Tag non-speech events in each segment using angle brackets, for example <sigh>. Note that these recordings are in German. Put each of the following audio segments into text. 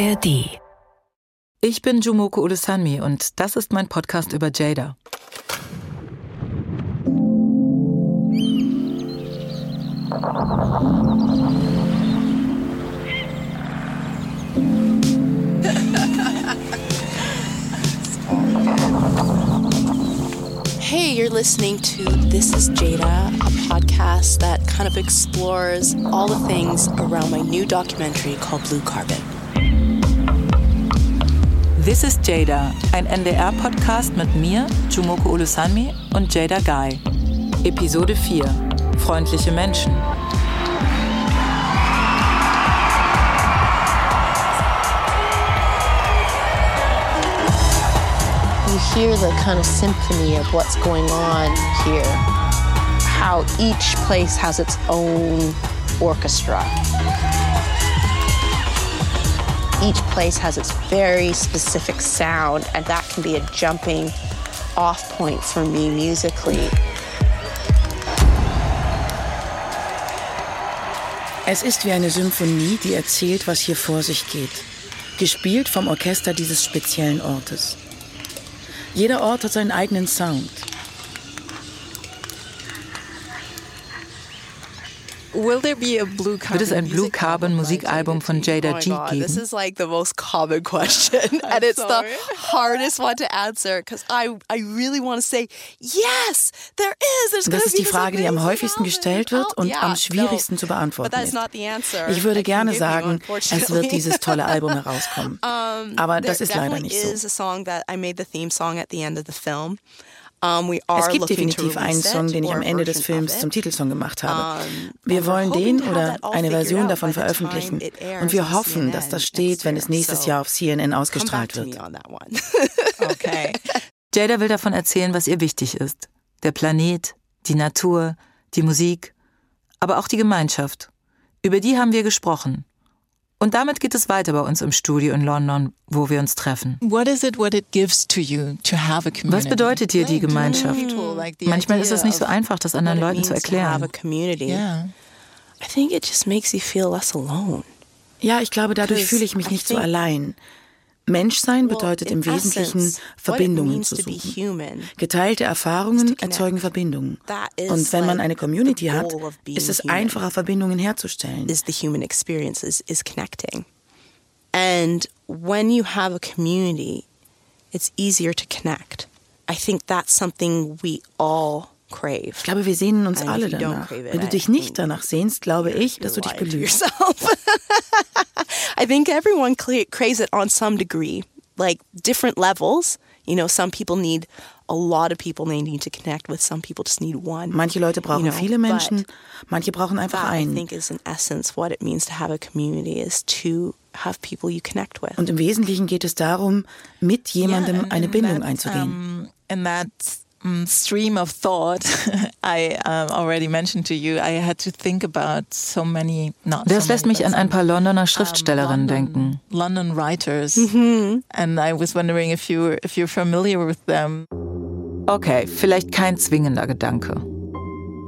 ARD. Ich bin Jumoko Ulusanmi und das ist mein Podcast über Jada. Hey, you're listening to This is Jada, a podcast that kind of explores all the things around my new documentary called Blue Carbon. This is Jada, ein NDR-Podcast mit mir, Jumoko Ulusanmi und Jada Guy. Episode 4: Freundliche Menschen. You hear the kind of symphony of what's going on here, how each place has its own orchestra. Each place has its very specific sound, and that can be a jumping off point for me musically. Es ist wie eine Symphonie, die erzählt, was hier vor sich geht. Gespielt vom Orchester dieses speziellen Ortes. Jeder Ort hat seinen eigenen Sound. Wird es ein Blue Carbon Musikalbum von Jada G geben? This is like the most common <laughs> question, and it's the hardest one to answer because I I really want to say yes, there is. There's Das ist die Frage, die am häufigsten gestellt wird und am schwierigsten zu beantworten ist. Ich würde gerne sagen, es wird dieses tolle Album <laughs> herauskommen. Aber das ist leider nicht so. Es gibt definitiv einen Song, den ich am Ende des Films zum Titelsong gemacht habe. Wir wollen den oder eine Version davon veröffentlichen und wir hoffen, dass das steht, wenn es nächstes Jahr auf CNN ausgestrahlt wird. <laughs> Okay. Jada will davon erzählen, was ihr wichtig ist. Der Planet, die Natur, die Musik, aber auch die Gemeinschaft. Über die haben wir gesprochen. Und damit geht es weiter bei uns im Studio in London, wo wir uns treffen. Was bedeutet dir die Gemeinschaft? Manchmal ist es nicht so einfach, das anderen Leuten zu erklären. Ja, ich glaube, dadurch fühle ich mich nicht so allein. Menschsein bedeutet im Wesentlichen, Verbindungen zu suchen. Geteilte Erfahrungen erzeugen Verbindungen. Und wenn man eine Community hat, ist es einfacher, Verbindungen herzustellen. And when you have a community, it's easier to connect. I think that's something we all crave. Ich glaube, wir sehnen uns alle danach. Wenn du dich nicht danach sehnst, glaube ich, dass du dich belügst. <laughs> I think everyone craves it on some degree, like different levels. You know, some people need a lot of people they need to connect with. Some people just need one. Manche Leute brauchen you know, viele Menschen, manche brauchen einfach that, einen. I think is in essence what it means to have a community is to have people you connect with. Und im Wesentlichen geht es darum, mit jemandem Yeah, eine Bindung einzugehen. Um, in that um, stream of thought, <laughs> I um, already mentioned to you, I had to think about so many. Not Das so lässt many, mich an ein paar Londoner Schriftstellerinnen um, denken. London, writers, and I was wondering if you if you're familiar with them. Okay, vielleicht kein zwingender Gedanke.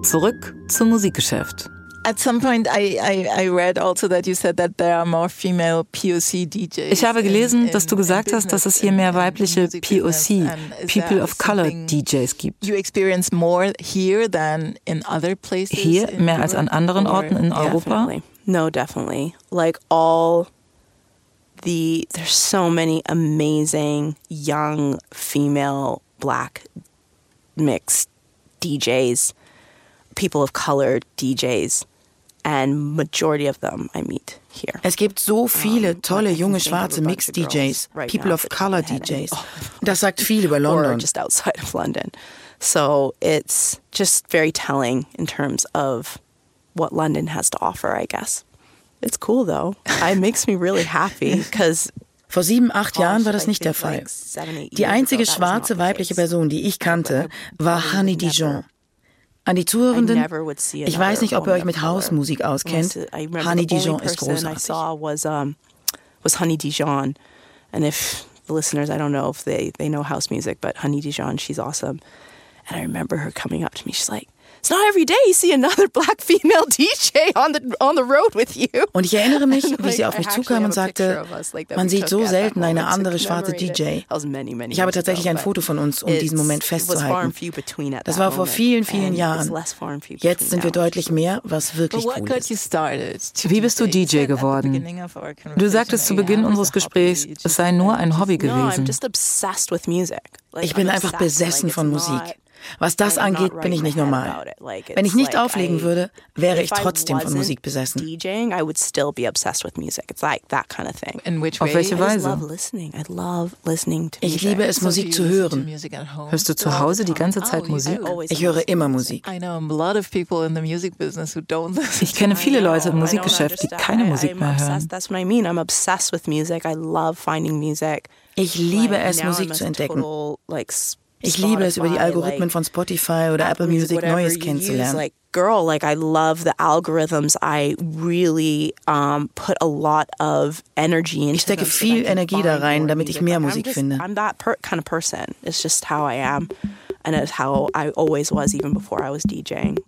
Zurück zum Musikgeschäft. At some point, I, I, I read also that you said that there are more female POC DJs. Ich habe gelesen, in- dass du in- gesagt in hast, dass es hier mehr in- in weibliche. POC, People of Color DJs gibt. You experience more here than in other places. Hier in mehr als an Europe, anderen Orten in Yeah. Europa? Definitely. No, definitely. Like all the there's so many amazing young female black mixed DJs, people of color DJs, and majority of them I meet here. Es gibt so viele tolle junge schwarze girls DJs, People of Color DJs. <laughs> <laughs> Das sagt viel über or London. just outside of London. So it's just very telling in terms of what London has to offer, I guess. It's cool though. <laughs> It makes me really happy because Vor sieben, acht Jahren war das nicht der Fall. Die einzige schwarze weibliche Person, die ich kannte, war Honey Dijon. An die Zuhörenden, ich weiß nicht, ob ihr euch mit Hausmusik auskennt. Honey Dijon ist großartig. was Honey Dijon, and if the listeners, I don't know if they they know house music, but Honey Dijon, she's awesome. And I remember her coming up to me. She's like, it's not every day you see another <laughs> black female DJ on the on the road with you. Und ich erinnere mich, <laughs> wie sie auf mich zukam und sagte, man sieht so selten eine andere schwarze DJ. Ich habe tatsächlich ein Foto von uns, um diesen Moment festzuhalten. Das war vor vielen, vielen Jahren. Jetzt sind wir deutlich mehr, was wirklich cool ist. Wie bist du DJ geworden? Du sagtest zu Beginn unseres Gesprächs, es sei nur ein Hobby gewesen. Ich bin einfach besessen von Musik. Was das angeht, bin ich nicht normal. Wenn ich nicht auflegen würde, wäre ich trotzdem von Musik besessen. Auf welche Weise? Ich liebe es, Musik zu hören. Hörst du zu Hause die ganze Zeit Musik? Ich höre immer Musik. Ich kenne viele Leute im Musikgeschäft, die keine Musik mehr hören. Ich liebe es, Musik zu entdecken. Ich liebe es, über die Algorithmen von Spotify oder Apple Music Neues kennenzulernen. Girl, like I love the algorithms. I really um, put a lot of energy into Ich stecke viel Energie da rein, damit ich mehr Musik finde. I'm that kind of person. It's just how I am, and it's how I always was, even before I was DJing.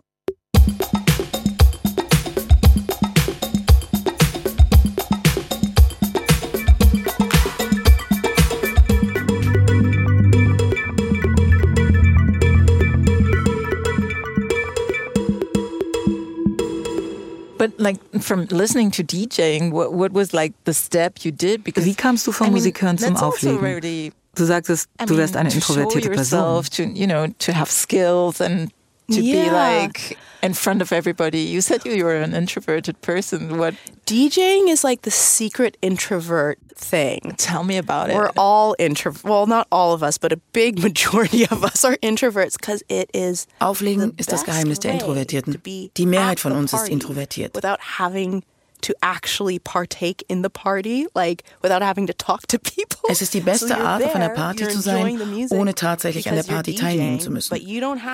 But like from listening to DJing, what, what was like the step you did? Because Wie kamst du vom I mean, Musikhören zum Auflegen? Du sagtest, du wärst eine introvertierte Person. To, you know, to have skills and to yeah. be like in front of everybody. You said you were an introverted person. What DJing is like the secret introvert thing. Tell me about it. We're all introvert. Well, not all of us, but a big <laughs> majority of us are introverts because it is. Auflegen ist das Geheimnis der Introvertierten. Die Mehrheit von uns ist introvertiert. Without having to actually partake in the party, like without having to talk to <laughs> people. Es ist die beste so Art, auf einer Party zu sein, ohne tatsächlich an der Party teilnehmen zu müssen.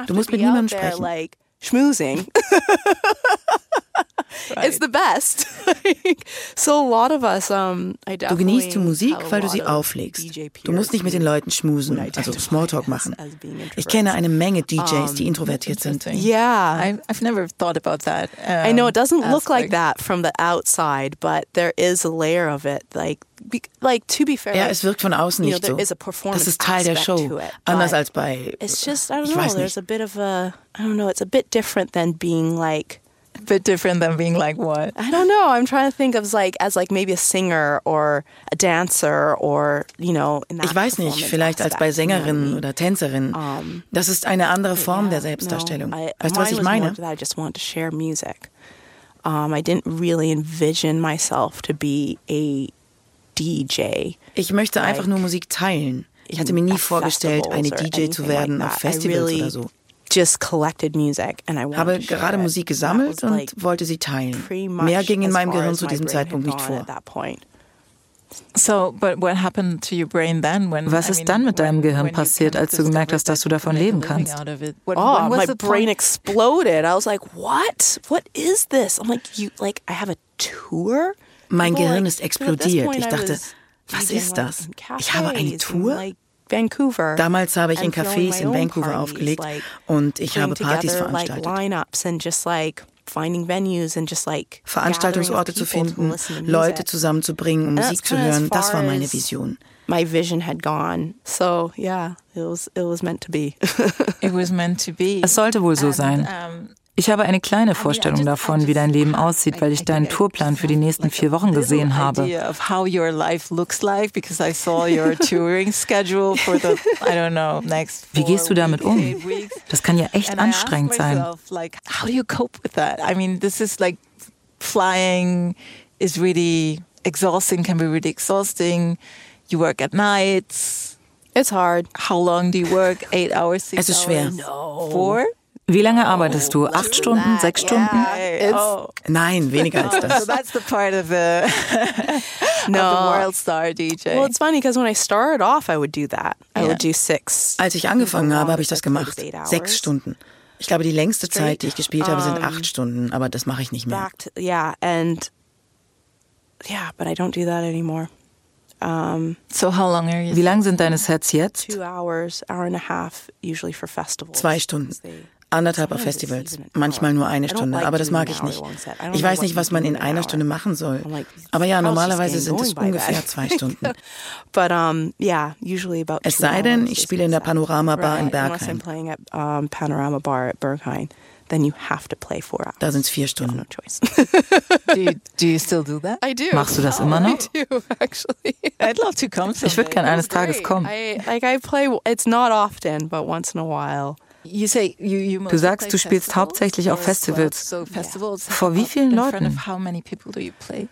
Du musst mit niemandem sprechen. Like, schmoozing. <laughs> Right. It's the best. <laughs> so a lot of us, um, I du genießt die Musik, weil du sie auflegst. Du musst nicht mit den Leuten schmusen, also Smalltalk machen. Ich kenne eine Menge DJs, die introvertiert sind. Yeah, I've never thought about that. Um, I know it doesn't aspect. look like that from the outside, but there is a layer of it, like like to be fair. Ja, es wirkt von außen nicht so. Das ist Teil der Show, anders als bei. It's just I don't know. There's a bit of a I don't know. It's a bit different than being like <laughs> bit different than being like what? I don't know. I'm trying to think of like as like maybe a singer or a dancer or you know. ich weiß nicht, vielleicht als bei Sängerin oder Tänzerin. Das ist eine andere Form der Selbstdarstellung. weißt du, was ich meine? I just want to share music. Um, I didn't really envision myself to be a DJ. Ich möchte einfach nur Musik teilen. Ich hatte mir nie vorgestellt, eine DJ zu werden auf Festivals oder so just collected music and I habe gerade Musik gesammelt und wollte sie teilen. Mehr ging in meinem Gehirn zu diesem Zeitpunkt nicht vor. So, but what happened to your brain then when, Was ist dann mit deinem Gehirn passiert, als du gemerkt hast, dass du davon leben kannst? Oh, my brain exploded. I was like, "What? What is this?" I'm like, "You like I have a tour?" Mein Gehirn ist explodiert. Ich dachte, was ist das? Ich habe eine Tour? Vancouver. Damals habe ich in Cafés in Vancouver aufgelegt und ich habe Partys veranstaltet. Veranstaltungsorte zu finden, Leute zusammenzubringen, um Musik zu hören, das war meine Vision. My vision had gone. So, yeah, it was it was meant to be. <laughs> it was meant to be. Es sollte wohl so sein. Ich habe eine kleine Vorstellung davon, wie dein Leben aussieht, weil ich deinen Tourplan für die nächsten vier Wochen gesehen habe. <laughs> Wie gehst du damit um? Das kann ja echt anstrengend sein. How do you cope with that? I mean, this is like flying is really exhausting, can be really exhausting. You work at nights. It's hard. How long do you work? Eight hours, six Es ist schwer. No. Four? Wie lange arbeitest du? Acht Stunden? Sechs Stunden? Oh. Nein, weniger als <laughs> das. That's the part of the, <laughs> no. world star DJ. Well, it's funny because when I started off, I would do that. I would do six. Als ich angefangen habe, habe ich das gemacht. Sechs Stunden. Ich glaube, die längste Zeit, die ich gespielt habe, sind acht Stunden, aber das mache ich nicht mehr. Yeah, and yeah, but I don't do that anymore. Um, so how long are you? Wie lang sind deine Sets jetzt? Two hours, hour and a half, usually for festivals. Zwei Stunden. Anderthalb auf Festivals, manchmal nur eine Stunde, aber das mag ich nicht. Ich weiß nicht, was man in einer Stunde machen soll. Aber ja, normalerweise sind es ungefähr zwei Stunden. <laughs> Es sei denn, ich spiele in der Panorama Bar in Berghain then you have to play four hours. Da sind es vier Stunden. No choice. <laughs> do, you, do you still do that? I do. Machst du das immer <laughs> noch? I do, actually. I'd love to come Ich würde gerne eines Tages kommen. I, like I play, it's not often, but once in a while. You say, you, you du sagst, du spielst hauptsächlich auf Festivals. So festivals Vor wie vielen Leuten? How many people do you play?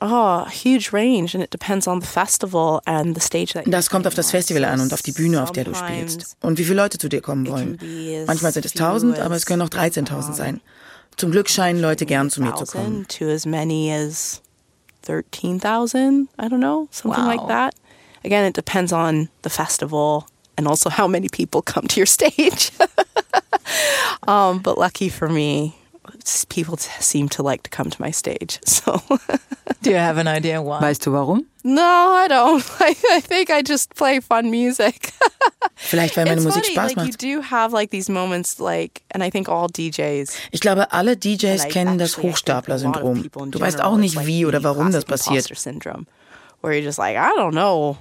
Oh, huge range and it depends on the festival and the stage that Das kommt auf das Festival an und auf die Bühne, auf der du spielst. Und wie viele Leute zu dir kommen wollen. Manchmal sind es 1000, aber es können auch 13.000 sein. Zum Glück scheinen Leute gern zu mir zu kommen. To as many as 13,000, I don't know, something wow. like that. Again, it depends on the festival and also how many people come to your stage. <laughs> um, but lucky for me, people seem to like to come to my stage. <laughs> So, do you have an idea why? Weißt du warum? No, I don't. <laughs> I, I think I just play fun music. Vielleicht weil meine It's Musik funny, Spaß like, macht. You do have like these moments, like, and I think all DJs. Ich glaube, alle DJs kennen das Hochstapler-Syndrom. Du weißt auch nicht, wie oder warum das passiert. Where you're just like, I don't know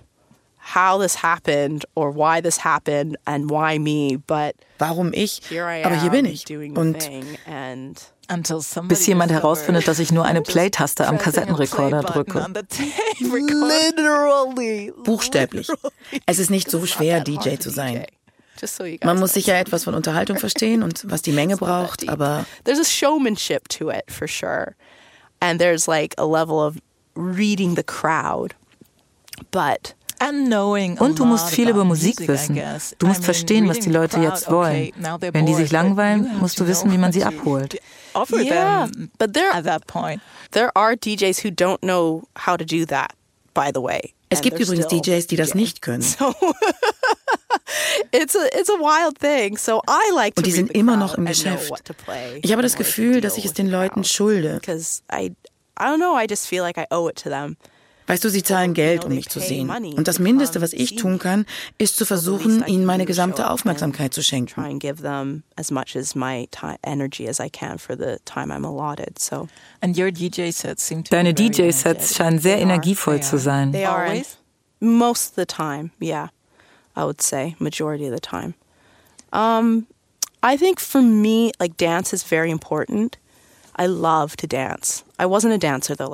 how this happened or why this happened and why me, but warum ich? Aber hier bin ich. Und bis jemand herausfindet, dass ich nur eine Play-Taste am Kassettenrekorder drücke. <laughs> Buchstäblich. Es ist nicht so schwer, DJ zu sein. Man muss sicher etwas von Unterhaltung verstehen und was die <laughs> Menge braucht, aber there's a showmanship to it for sure. And there's like a level of reading the crowd. But und du musst viel über Musik wissen. Du musst verstehen, was die Leute jetzt wollen. Wenn die sich langweilen, musst du wissen, wie man sie abholt. Yeah, but there, at that point. there are DJs who don't know how to do that, by the way. Es gibt übrigens DJs, die das nicht können. So <laughs> it's a it's a wild thing. So I like Und die sind immer noch im Geschäft. Ich habe das Gefühl, dass ich es den Leuten schulde. I I don't know, I just feel like I owe it to them. Weißt du, sie zahlen Geld, um mich zu sehen. Und das Mindeste, was ich tun kann, ist zu versuchen, ihnen meine gesamte Aufmerksamkeit zu schenken. Deine DJ-Sets scheinen sehr energievoll zu sein. Most of the time, yeah. I would say, majority of the time. Um, I think for me, like dance is very important.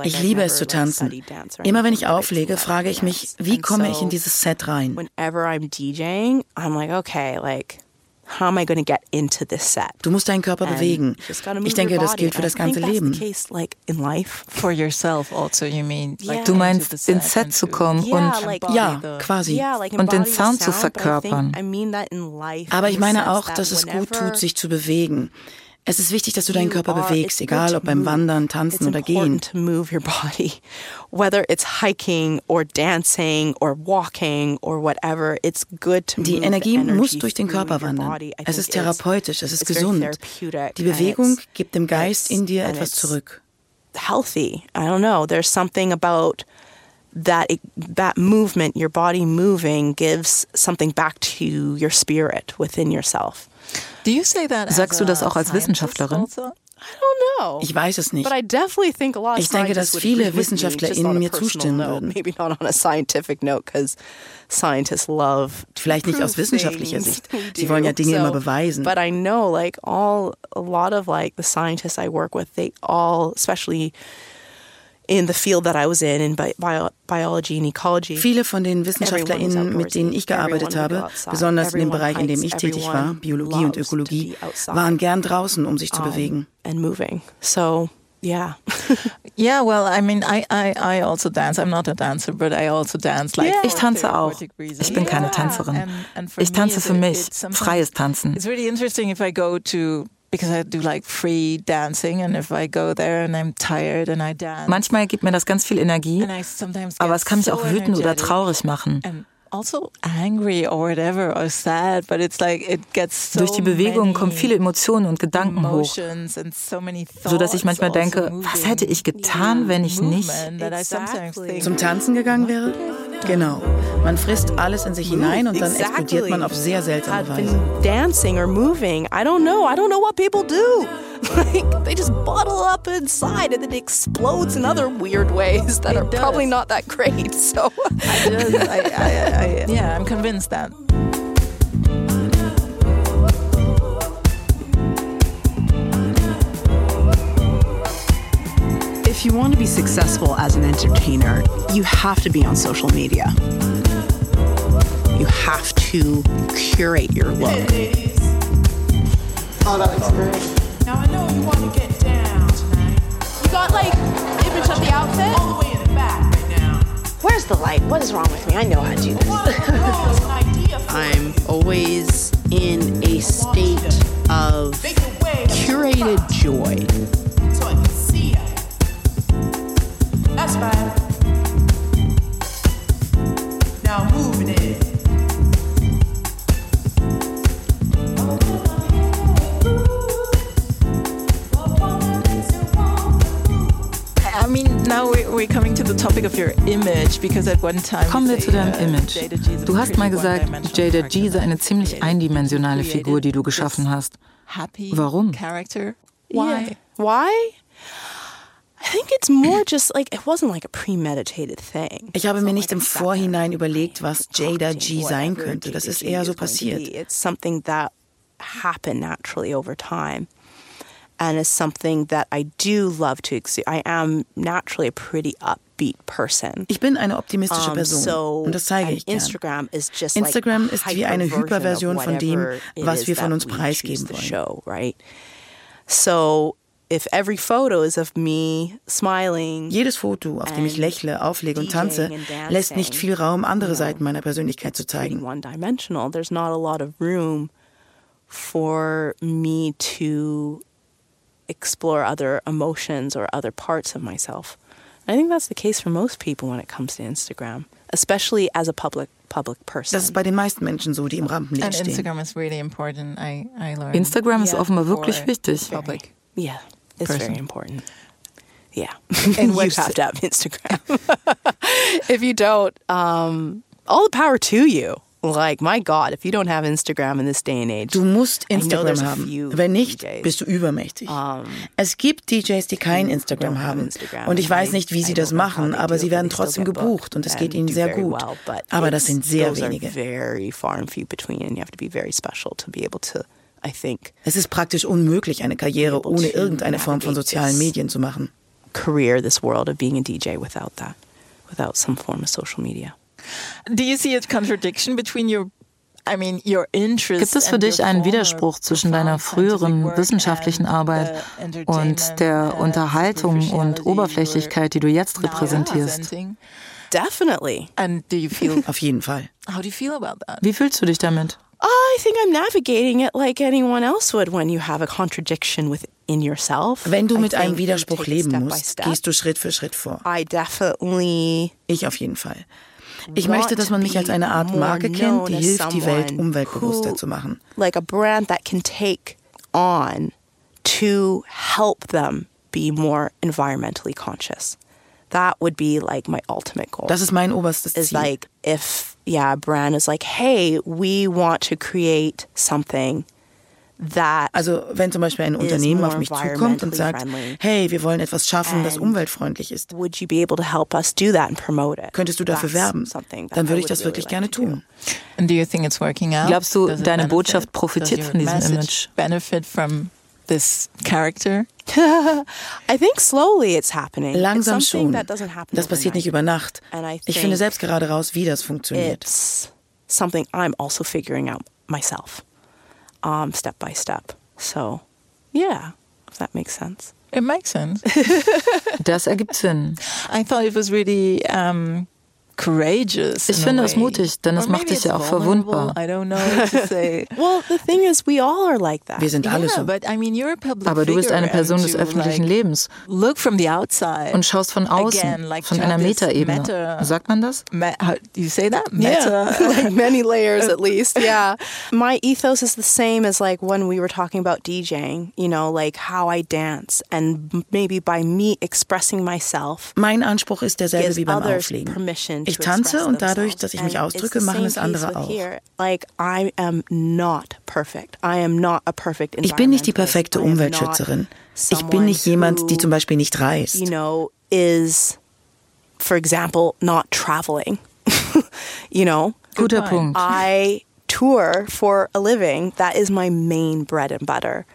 Ich liebe es zu tanzen. Immer wenn ich auflege, frage ich mich, wie komme ich in dieses Set rein? Whenever I'm DJing, I'm like, okay, like how am I going to get into this set? Du musst deinen Körper bewegen. Ich denke, das gilt für das ganze Leben. For yourself also, you mean? Like du meinst, ins Set zu kommen und ja, quasi und den Sound zu verkörpern. Aber ich meine auch, dass es gut tut, sich zu bewegen. Es ist wichtig, dass du deinen Körper bewegst, egal ob beim Wandern, Tanzen oder Gehen. To move your <laughs> body, whether it's hiking or dancing or walking or whatever. It's good to Die Energie muss durch den Körper wandern. Es ist therapeutisch, es ist gesund. Die Bewegung gibt dem Geist in dir etwas zurück. Healthy. I don't know. There's something about that that movement, your body moving, gives something back to your spirit within yourself. Sagst du das auch als Wissenschaftlerin? Ich weiß es nicht. Ich denke, dass viele WissenschaftlerInnen mir zustimmen würden. Vielleicht nicht aus wissenschaftlicher Sicht. <laughs> Sie wollen ja Dinge immer beweisen. But in the field that I was in, in bio biology and ecology. Viele von den WissenschaftlerInnen, mit denen ich gearbeitet habe, besonders in dem Bereich, in dem ich tätig war, Biologie und Ökologie, waren gern draußen, um sich zu bewegen. And moving. So yeah. <laughs> yeah, well, I mean, I, I, I also dance. I'm not a dancer, but I also dance. Like ich tanze auch. Ich bin keine Tänzerin. Ich tanze für mich, freies Tanzen. It's really interesting if I go to because I do like free dancing and if I go there and I'm tired and I dance. Manchmal gibt mir das ganz viel Energie, aber es kann mich auch wütend oder traurig machen. Also angry or whatever or sad, but it's like it gets so Durch die Bewegung kommen viele Emotionen und Gedanken hoch, so dass ich manchmal denke, was hätte ich getan, wenn ich nicht zum Tanzen gegangen wäre? Genau. Man frisst alles in sich hinein und dann explodiert man auf sehr seltsame Weise. Dancing or moving, I don't know. I don't know what people do. <laughs> Like they just bottle up inside and then it explodes in other weird ways that It are does. probably not that great. So I just, I, I, I, <laughs> yeah, I'm convinced that. If you want to be successful as an entertainer, you have to be on social media. You have to curate your look. Now I know you want to get down tonight. You got like image of the outfit? All the way in the back right now. Where's the light? What is wrong with me? I know how to do this. What was an idea for <laughs> I'm always in a state of Make it way curated joy. Kommen wir zu deinem uh, Image. Du hast mal gesagt, Jada G sei eine ziemlich eindimensionale Figur, die du geschaffen hast. Happy Warum? Why? Why? I think it's more just like it wasn't like a premeditated thing. Ich habe mir nicht im Vorhinein überlegt, was Jada G sein könnte. Das ist eher so passiert. It's something that happened naturally over time. And it's something that I do love to exude. I am naturally a pretty upbeat person. Ich bin eine optimistische Um, Person so, und das zeige ich gern. Instagram is just Instagram like a ist wie eine hyper-version von dem, was is wir von uns preisgeben wollen. Show, right? So if every photo is of me smiling, Jedes Foto, auf dem ich lächle, auflege und tanze, lässt nicht viel Raum, andere you know, Seiten meiner Persönlichkeit zu zeigen. one-dimensional, there's not a lot of room for me to explore other emotions or other parts of myself. I think that's the case for most people when it comes to Instagram, especially as a public public person. Das ist bei den meisten Menschen so, die im Rampenlicht And stehen. Instagram is really important. I, I learned. Instagram ist Ja, offenbar wirklich wichtig. Public. Yeah, it's person. very important. Yeah, And <laughs> you have to have Instagram. <laughs> if you don't, um, all the power to you. Like my God, if you don't have Instagram in this day and age, Du musst Instagram haben. Wenn nicht, DJs. bist du übermächtig. Um, es gibt DJs, die kein Instagram haben. Instagram. Und ich weiß I- nicht, wie sie das machen, aber sie werden trotzdem gebucht und es geht ihnen sehr gut. well, but Aber das sind sehr wenige. very far and few between, and you have to be very special to be able to, I think, Es ist praktisch unmöglich, eine Karriere ohne irgendeine Form von sozialen. Medien zu machen. career this world of being a DJ without that, without some form of social media. Do you see a contradiction between your, I mean, your interest Gibt es für dich your einen Widerspruch zwischen deiner früheren work wissenschaftlichen and Arbeit the und entertainment, der uh, Unterhaltung und Oberflächlichkeit, die du jetzt repräsentierst? Definitely. And do you feel, <laughs> Auf jeden Fall. how do you feel about that? Wie fühlst du dich damit? I think I'm navigating it like anyone else would when you have a contradiction within yourself. Wenn du mit einem Widerspruch leben step by musst, step. gehst du Schritt für Schritt vor. I definitely Ich auf jeden Fall. Ich möchte, dass man mich als eine Art Marke kennt, die hilft, die Welt umweltbewusster zu machen. like a brand that can take on to help them be more environmentally conscious. That would be like my ultimate goal. Das ist mein oberstes is Ziel. like if yeah, brand is like, hey, we want to create something Also wenn zum Beispiel ein Unternehmen auf mich zukommt und sagt, hey, wir wollen etwas schaffen, das And umweltfreundlich ist, would you be able to help us do that and promote it? könntest du dafür werben, dann würde ich das wirklich gerne tun. And do you think it's working out? Glaubst du, deine? Botschaft profitiert von diesem Image? Benefit from this character? <laughs> I think slowly it's happening. Langsam schon. that doesn't happen Das passiert nicht über Nacht. And I Ich finde selbst gerade raus, wie das funktioniert. It's something I'm also figuring out myself, um, step by step. So, yeah, if that makes sense. It makes sense. <laughs> Das ergibt Sinn. I thought it was really um, courageous. Ich finde es mutig, denn es macht dich ja auch verwundbar. I don't know what to say. <laughs> Well, the thing is, we all are like that. Wir sind alle so. Aber du bist eine Person des öffentlichen Lebens Look from the outside. und schaust von außen, von einer Metaebene. meta- Sagt man das? You say that? Yeah, Meta. <laughs> like many layers at least. <laughs> Yeah. My ethos is the same as like when we were talking about DJing, you know, like how I dance and maybe by me expressing myself Mein Anspruch ist derselbe wie beim Auflegen. Ich tanze und dadurch, dass ich mich ausdrücke, machen es andere auch. Ich bin nicht die perfekte Umweltschützerin. Ich bin nicht jemand, die zum Beispiel nicht reist. For example, not traveling. <laughs> you know, Guter Punkt. I tour for a living. That is my main bread and butter.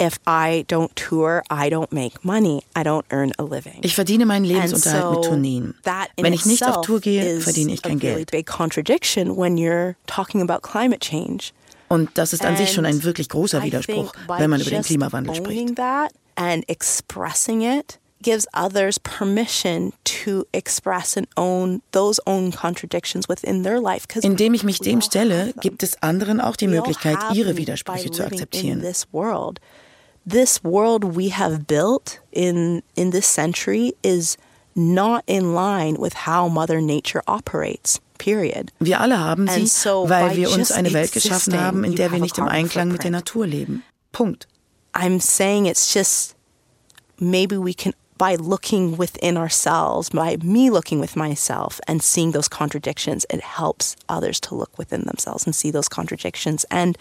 If I don't tour, I don't make money. I don't earn a living. Ich verdiene meinen Lebensunterhalt so mit Tourneen. Wenn ich nicht auf Tour gehe, verdiene ich kein Geld. Really big contradiction when you're talking about climate change. Und das ist an sich schon ein wirklich großer Widerspruch, wenn man über den Klimawandel spricht. That and expressing it gives others permission to express and own those own contradictions within their life. Indem ich mich dem stelle, gibt es anderen auch die Möglichkeit, ihre Widersprüche zu akzeptieren. This world, we have built in in this century is not in line with how Mother Nature operates. Period. Wir alle haben sie, so weil wir uns eine Welt geschaffen haben, in der wir nicht im Einklang mit der Natur leben. Punkt. I'm saying it's just maybe we can by looking within ourselves, by me looking with myself and seeing those contradictions, it helps others to look within themselves and see those contradictions. And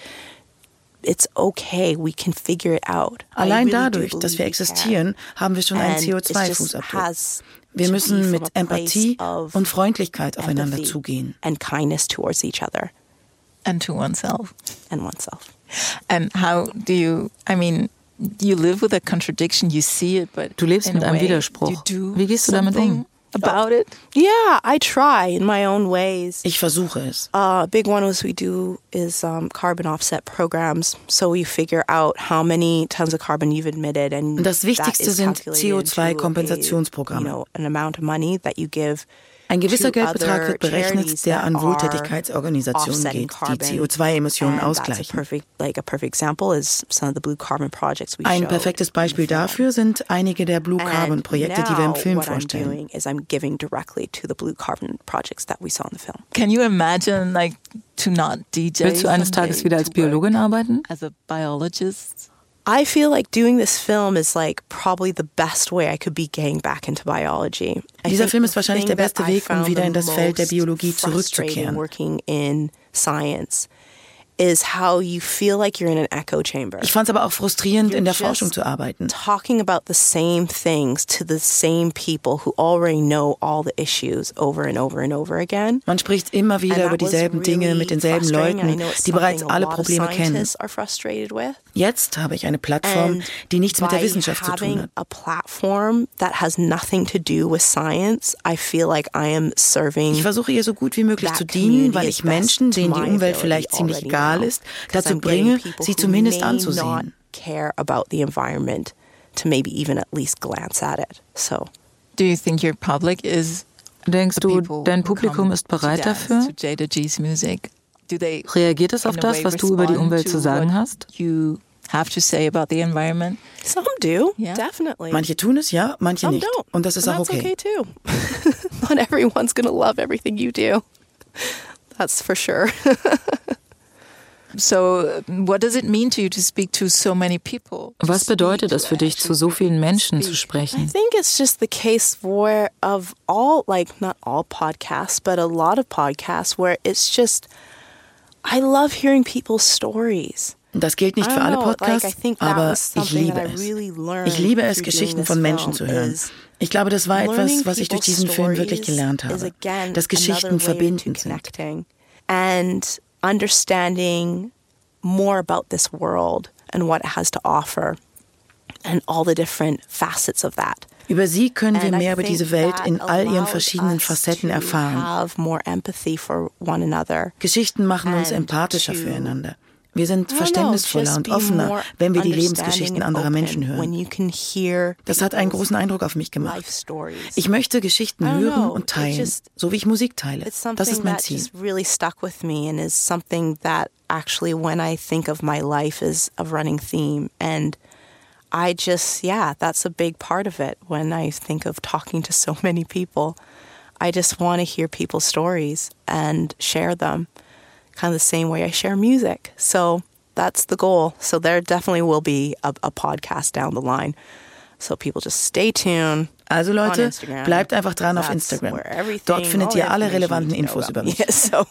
Allein really dadurch, dass wir existieren, haben wir schon einen CO2-Fußabdruck. Wir müssen mit Empathie und Freundlichkeit aufeinander zugehen. And kindness towards each other. And to oneself. And oneself. And how do you, I mean, you live with a contradiction, you see it, but du lebst mit einem Widerspruch. Wie gehst du damit um? About it? Yeah, I try in my own ways. Ich versuche es. A uh, big one was we do is um, carbon offset programs. So we figure out how many tons of carbon you've emitted, and das Wichtigste sind CO2-Kompensationsprogramme. You know, an amount of money that you give Ein gewisser Geldbetrag wird berechnet, der an Wohltätigkeitsorganisationen geht, die CO2-Emissionen ausgleichen. Ein perfektes Beispiel dafür sind einige der Blue Carbon Projekte, die wir im Film vorstellen. Can you imagine like to not DJ? Willst du eines Tages wieder als Biologin arbeiten? As a biologist? I feel like doing this film is like probably the best way I could be getting back into biology. Dieser Film ist wahrscheinlich der beste Weg, um wieder in das Feld der Biologie zurückzukehren. Working in science is how you feel like you're in an echo chamber. Ich fand es aber auch frustrierend, in der Forschung zu arbeiten. Talking about the same things to the same people who already know all the issues over and over and over again. Man spricht immer wieder über dieselben Dinge mit denselben Leuten, die bereits alle Probleme kennen. Jetzt habe ich eine Plattform, die nichts mit der Wissenschaft zu tun hat. A platform that has nothing to do with science, I feel like I am serving. Ich versuche ihr so gut wie möglich zu dienen, weil ich Menschen, denen die Umwelt vielleicht ziemlich egal egal ist, dazu bringe, sie zumindest anzusehen. Care about the environment to maybe even at least glance at it. So, do you think your public is Denkst du, dein Publikum ist bereit dafür? Reagiert es auf das, was du über die Umwelt zu sagen hast? have to say about the environment? Some do, yeah. definitely. Manche tun es ja, manche Some nicht. Don't. Und das ist And auch okay. okay too. <laughs> Not everyone's going to love everything you do. That's for sure. <laughs> Was bedeutet es für dich, zu so vielen Menschen zu sprechen? I think it's just the case where of all, like not all podcasts, but a lot of podcasts where it's just, I love hearing people's stories. Das gilt nicht für alle Podcasts, aber ich liebe es. Ich liebe es, Geschichten von Menschen zu hören. Ich glaube, das war etwas, was ich durch diesen Film wirklich gelernt habe, dass Geschichten verbindend sind. And understanding more about this world and what it has to offer and all the different facets of that. Über sie können wir mehr über diese Welt in all ihren verschiedenen Facetten erfahren. Geschichten machen uns empathischer füreinander. Wir sind verständnisvoller und offener, wenn wir die Lebensgeschichten anderer Menschen hören. Das hat einen großen Eindruck auf mich gemacht. Ich möchte Geschichten hören und teilen, so wie ich Musik teile. Das ist mein Ziel. actually when I think of my life is a running theme and I just yeah, that's a big part of it when I think of talking to so <laughs> many people. I just want to hear people's stories and share them kind of the same way I share music. So that's the goal. So there definitely will be a, a podcast down the line. So people just stay tuned. Also Leute, bleibt einfach dran auf Instagram. Dort findet ihr alle relevanten Infos über mich. Yeah, so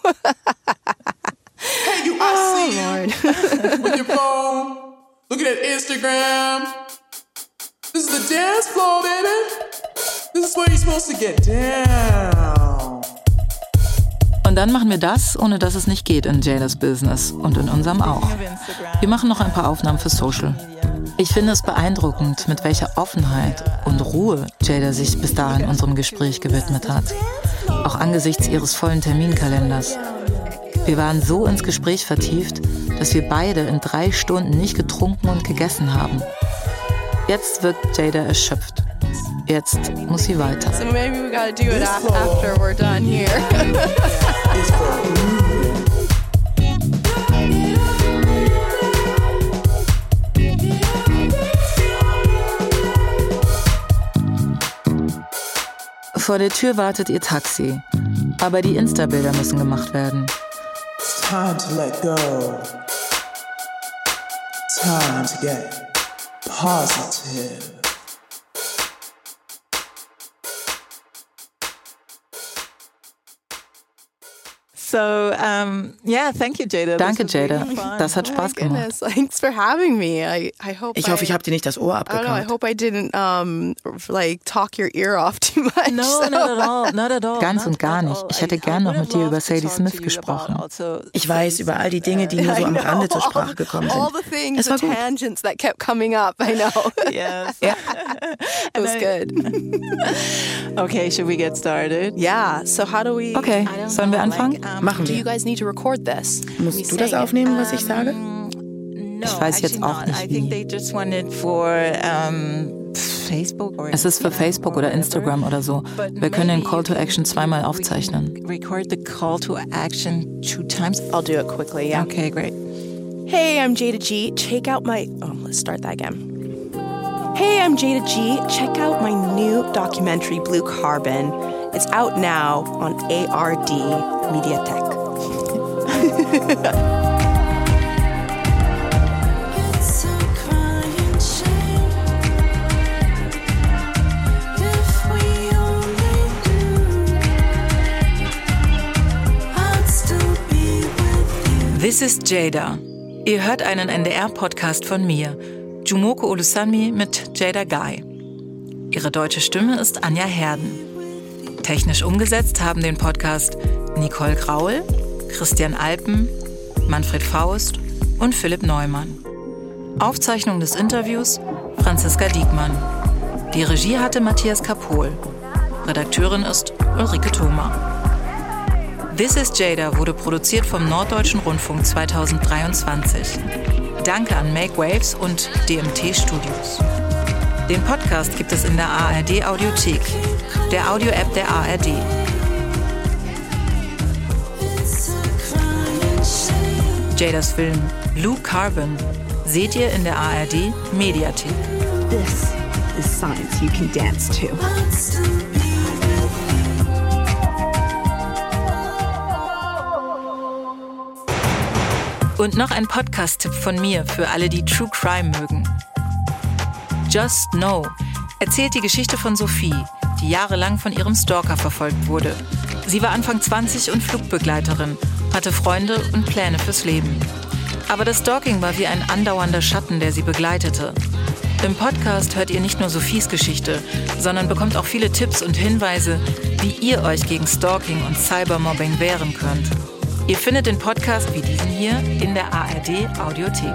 Hey, you, I <laughs> Oh, see you with your phone, looking at Instagram. This is the dance floor, baby. This is where you're supposed to get down. Dann machen wir das, ohne dass es nicht geht in Jadas Business und in unserem auch. Wir machen noch ein paar Aufnahmen für Social. Ich finde es beeindruckend, mit welcher Offenheit und Ruhe Jada sich bis dahin unserem Gespräch gewidmet hat. Auch angesichts ihres vollen Terminkalenders. Wir waren so ins Gespräch vertieft, dass wir beide in drei Stunden nicht getrunken und gegessen haben. Jetzt wirkt Jada erschöpft. Jetzt muss sie weiter. so maybe we gotta do it af- after we're done here. It's. <laughs> Vor der Tür wartet ihr Taxi. Aber die Insta-Bilder müssen gemacht werden. It's time to let go. Time to get positive. So, um, yeah, thank you, Jada. Danke, Jada. Das hat Spaß gemacht. Goodness, thanks for having me. I, I hope Ich hoffe, I, ich habe dir nicht das Ohr I know. I abgekaut. hope I didn't um like talk your ear off too <laughs> much. No, so. not at all, not at all. Ganz not und gar nicht. Ich hätte I- I gern noch mit dir über Sadie Smith gesprochen. also Ich weiß über all die Dinge, die nur so am <laughs> Rande zur Sprache gekommen All sind. the things, Es war gut. tangents that kept coming up. I know. <laughs> Yes. it was I- good. Okay, should we get started? Yeah. So how do we? Okay, sollen wir anfangen? Machen wir. Musst du das aufnehmen, was ich sage? Ich weiß jetzt auch nicht, wie. Es ist für Facebook oder Instagram oder so. Wir können den Call to Action zweimal aufzeichnen. record the call to action two times. I'll do it quickly. Yeah. Okay, great. Hey, I'm Jada G. Check out my. Oh, let's start that again. Hey, I'm Jada G. Check out my new documentary, Blue Carbon. It's out now on ARD Mediatek. This is Jada. Ihr hört einen NDR-Podcast von mir, Jumoko Olusanmi mit Jada Guy. Ihre deutsche Stimme ist Anja Herden. Technisch umgesetzt haben den Podcast Nicole Graul, Christian Alpen, Manfred Faust und Philipp Neumann. Aufzeichnung des Interviews Franziska Diekmann. Die Regie hatte Matthias Kapohl. Redakteurin ist Ulrike Thoma. This is Jada wurde produziert vom Norddeutschen Rundfunk 2023. Danke an Make Waves und DMT Studios. Den Podcast gibt es in der ARD Audiothek, der Audio-App der ARD. Jadas Film Blue Carbon seht ihr in der ARD Mediathek. This is science you can dance to. Und noch ein Podcast-Tipp von mir für alle, die True Crime mögen. Just Know erzählt die Geschichte von Sophie, die jahrelang von ihrem Stalker verfolgt wurde. Sie war Anfang 20 und Flugbegleiterin, hatte Freunde und Pläne fürs Leben. Aber das Stalking war wie ein andauernder Schatten, der sie begleitete. Im Podcast hört ihr nicht nur Sophies Geschichte, sondern bekommt auch viele Tipps und Hinweise, wie ihr euch gegen Stalking und Cybermobbing wehren könnt. Ihr findet den Podcast wie diesen hier in der ARD Audiothek.